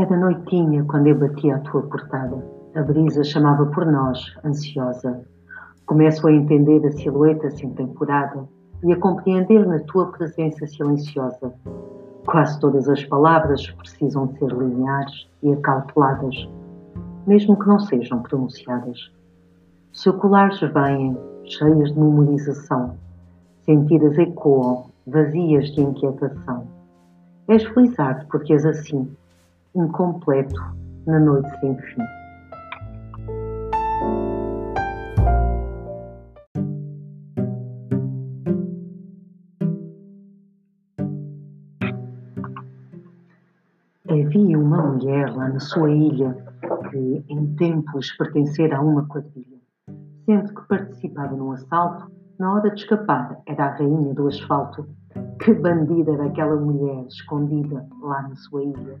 Era noitinha quando eu bati à tua portada. A brisa chamava por nós, ansiosa. Começo a entender a silhueta sem temporada e a compreender na tua presença silenciosa. Quase todas as palavras precisam ser lineares e acauteladas, mesmo que não sejam pronunciadas. Circulares vêm, cheias de memorização, sentidas ecoam, vazias de inquietação. És felizardo porque és assim, incompleto, na noite sem fim. Havia uma mulher lá na sua ilha que, em tempos, pertencera a uma quadrilha. Sendo que participava num assalto, na hora de escapar era a rainha do asfalto. Que bandida era aquela mulher escondida lá na sua ilha.